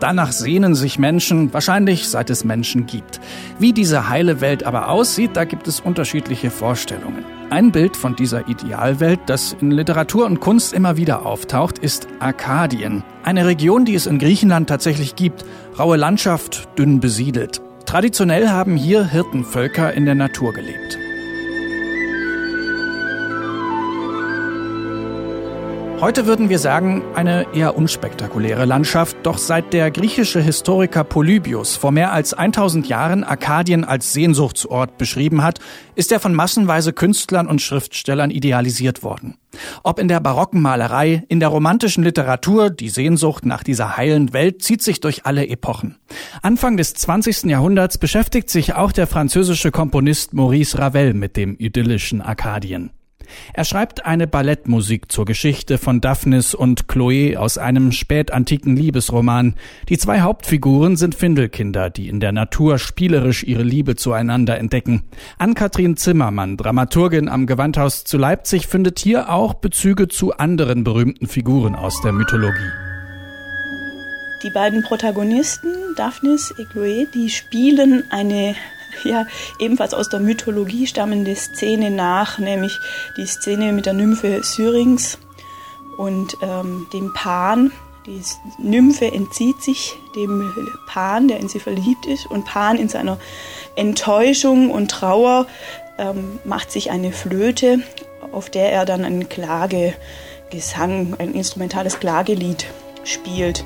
Danach sehnen sich Menschen, wahrscheinlich seit es Menschen gibt. Wie diese heile Welt aber aussieht, da gibt es unterschiedliche Vorstellungen. Ein Bild von dieser Idealwelt, das in Literatur und Kunst immer wieder auftaucht, ist Arkadien. Eine Region, die es in Griechenland tatsächlich gibt. Raue Landschaft, dünn besiedelt. Traditionell haben hier Hirtenvölker in der Natur gelebt. Heute würden wir sagen, eine eher unspektakuläre Landschaft, doch seit der griechische Historiker Polybius vor mehr als 1000 Jahren Arkadien als Sehnsuchtsort beschrieben hat, ist er von massenweise Künstlern und Schriftstellern idealisiert worden. Ob in der barocken Malerei, in der romantischen Literatur, die Sehnsucht nach dieser heilen Welt zieht sich durch alle Epochen. Anfang des 20. Jahrhunderts beschäftigt sich auch der französische Komponist Maurice Ravel mit dem idyllischen Arkadien. Er schreibt eine Ballettmusik zur Geschichte von Daphnis und Chloe aus einem spätantiken Liebesroman. Die zwei Hauptfiguren sind Findelkinder, die in der Natur spielerisch ihre Liebe zueinander entdecken. Ann-Kathrin Zimmermann, Dramaturgin am Gewandhaus zu Leipzig, findet hier auch Bezüge zu anderen berühmten Figuren aus der Mythologie. Die beiden Protagonisten, Daphnis und Chloe, die spielen eine ja ebenfalls aus der Mythologie stammende Szene nach, nämlich die Szene mit der Nymphe Syrinx und ähm, dem Pan. Die Nymphe entzieht sich dem Pan, der in sie verliebt ist, und Pan in seiner Enttäuschung und Trauer ähm, macht sich eine Flöte, auf der er dann einen Klagegesang, ein instrumentales Klagelied spielt.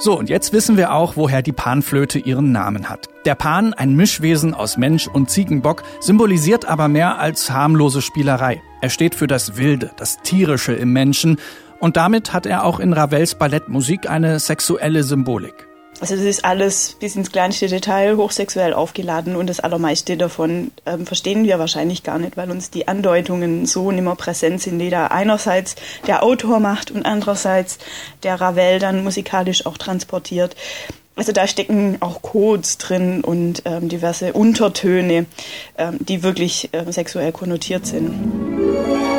So, und jetzt wissen wir auch, woher die Panflöte ihren Namen hat. Der Pan, ein Mischwesen aus Mensch und Ziegenbock, symbolisiert aber mehr als harmlose Spielerei. Er steht für das Wilde, das Tierische im Menschen und damit hat er auch in Ravels Ballettmusik eine sexuelle Symbolik. Also das ist alles bis ins kleinste Detail hochsexuell aufgeladen und das allermeiste davon ähm, verstehen wir wahrscheinlich gar nicht, weil uns die Andeutungen so nimmer präsent sind, die da einerseits der Autor macht und andererseits der Ravel dann musikalisch auch transportiert. Also da stecken auch Codes drin und ähm, diverse Untertöne, ähm, die wirklich ähm, sexuell konnotiert sind.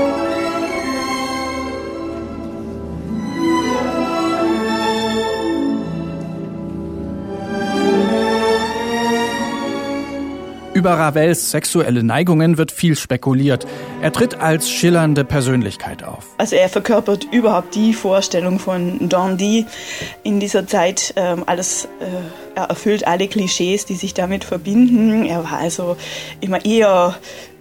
Über Ravels sexuelle Neigungen wird viel spekuliert. Er tritt als schillernde Persönlichkeit auf. Also er verkörpert überhaupt die Vorstellung von Dandy in dieser Zeit. Ähm, alles, äh, er erfüllt alle Klischees, die sich damit verbinden. Er war also immer eher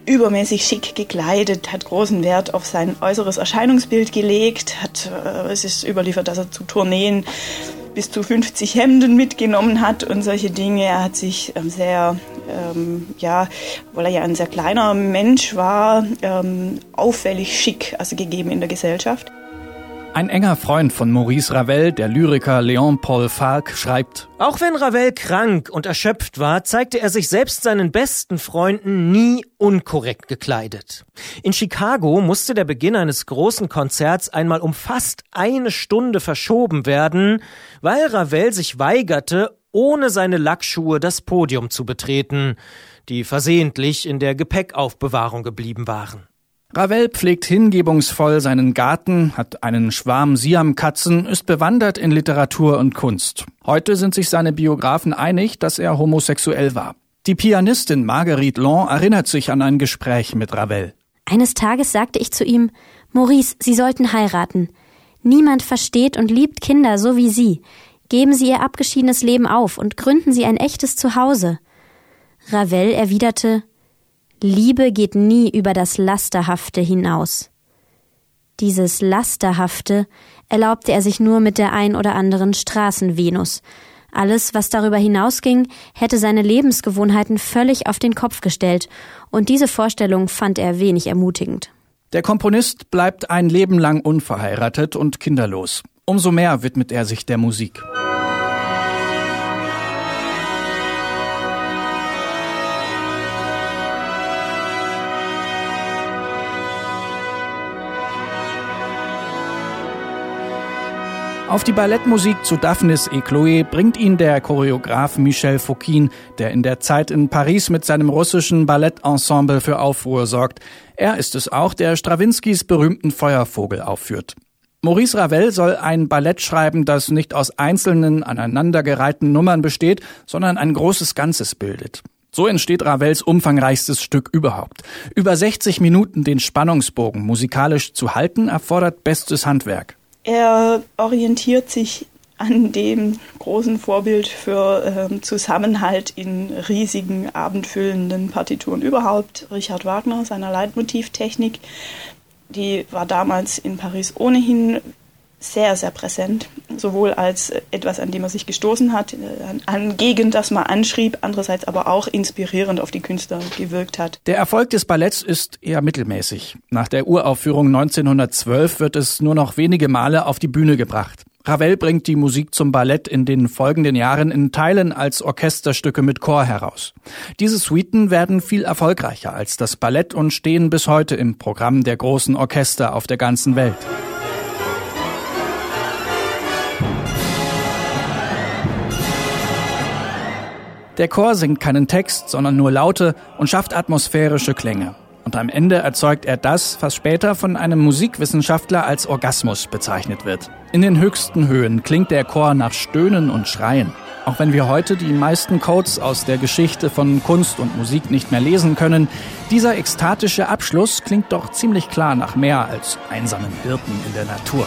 übermäßig schick gekleidet, hat großen Wert auf sein äußeres Erscheinungsbild gelegt, hat, äh, es ist überliefert, dass er zu Tourneen bis zu 50 Hemden mitgenommen hat und solche Dinge. Er hat sich ähm, sehr, ähm, ja, weil er ja ein sehr kleiner Mensch war, ähm, auffällig schick also gegeben in der Gesellschaft. Ein enger Freund von Maurice Ravel, der Lyriker Léon Paul Falk, schreibt, Auch wenn Ravel krank und erschöpft war, zeigte er sich selbst seinen besten Freunden nie unkorrekt gekleidet. In Chicago musste der Beginn eines großen Konzerts einmal um fast eine Stunde verschoben werden, weil Ravel sich weigerte, ohne seine Lackschuhe das Podium zu betreten, die versehentlich in der Gepäckaufbewahrung geblieben waren. Ravel pflegt hingebungsvoll seinen Garten, hat einen Schwarm Siamkatzen, ist bewandert in Literatur und Kunst. Heute sind sich seine Biografen einig, dass er homosexuell war. Die Pianistin Marguerite Long erinnert sich an ein Gespräch mit Ravel. Eines Tages sagte ich zu ihm, Maurice, Sie sollten heiraten. Niemand versteht und liebt Kinder so wie Sie. Geben Sie Ihr abgeschiedenes Leben auf und gründen Sie ein echtes Zuhause. Ravel erwiderte Liebe geht nie über das Lasterhafte hinaus. Dieses Lasterhafte erlaubte er sich nur mit der ein oder anderen Straßenvenus. Alles, was darüber hinausging, hätte seine Lebensgewohnheiten völlig auf den Kopf gestellt, und diese Vorstellung fand er wenig ermutigend. Der Komponist bleibt ein Leben lang unverheiratet und kinderlos. Umso mehr widmet er sich der Musik. Auf die Ballettmusik zu Daphnis et Chloé bringt ihn der Choreograf Michel Fouquin, der in der Zeit in Paris mit seinem russischen Ballettensemble für Aufruhr sorgt. Er ist es auch, der Strawinskys berühmten Feuervogel aufführt. Maurice Ravel soll ein Ballett schreiben, das nicht aus einzelnen aneinandergereihten Nummern besteht, sondern ein großes Ganzes bildet. So entsteht Ravels umfangreichstes Stück überhaupt. Über 60 Minuten den Spannungsbogen musikalisch zu halten, erfordert bestes Handwerk. Er orientiert sich an dem großen Vorbild für äh, Zusammenhalt in riesigen, abendfüllenden Partituren überhaupt, Richard Wagner, seiner Leitmotivtechnik. Die war damals in Paris ohnehin sehr, sehr präsent, sowohl als etwas, an dem er sich gestoßen hat, äh, an gegen das man anschrieb, andererseits aber auch inspirierend auf die Künstler gewirkt hat. Der Erfolg des Balletts ist eher mittelmäßig. Nach der Uraufführung 1912 wird es nur noch wenige Male auf die Bühne gebracht. Ravel bringt die Musik zum Ballett in den folgenden Jahren in Teilen als Orchesterstücke mit Chor heraus. Diese Suiten werden viel erfolgreicher als das Ballett und stehen bis heute im Programm der großen Orchester auf der ganzen Welt. Der Chor singt keinen Text, sondern nur Laute und schafft atmosphärische Klänge. Und am Ende erzeugt er das, was später von einem Musikwissenschaftler als Orgasmus bezeichnet wird. In den höchsten Höhen klingt der Chor nach Stöhnen und Schreien. Auch wenn wir heute die meisten Codes aus der Geschichte von Kunst und Musik nicht mehr lesen können, dieser ekstatische Abschluss klingt doch ziemlich klar nach mehr als einsamen Hirten in der Natur.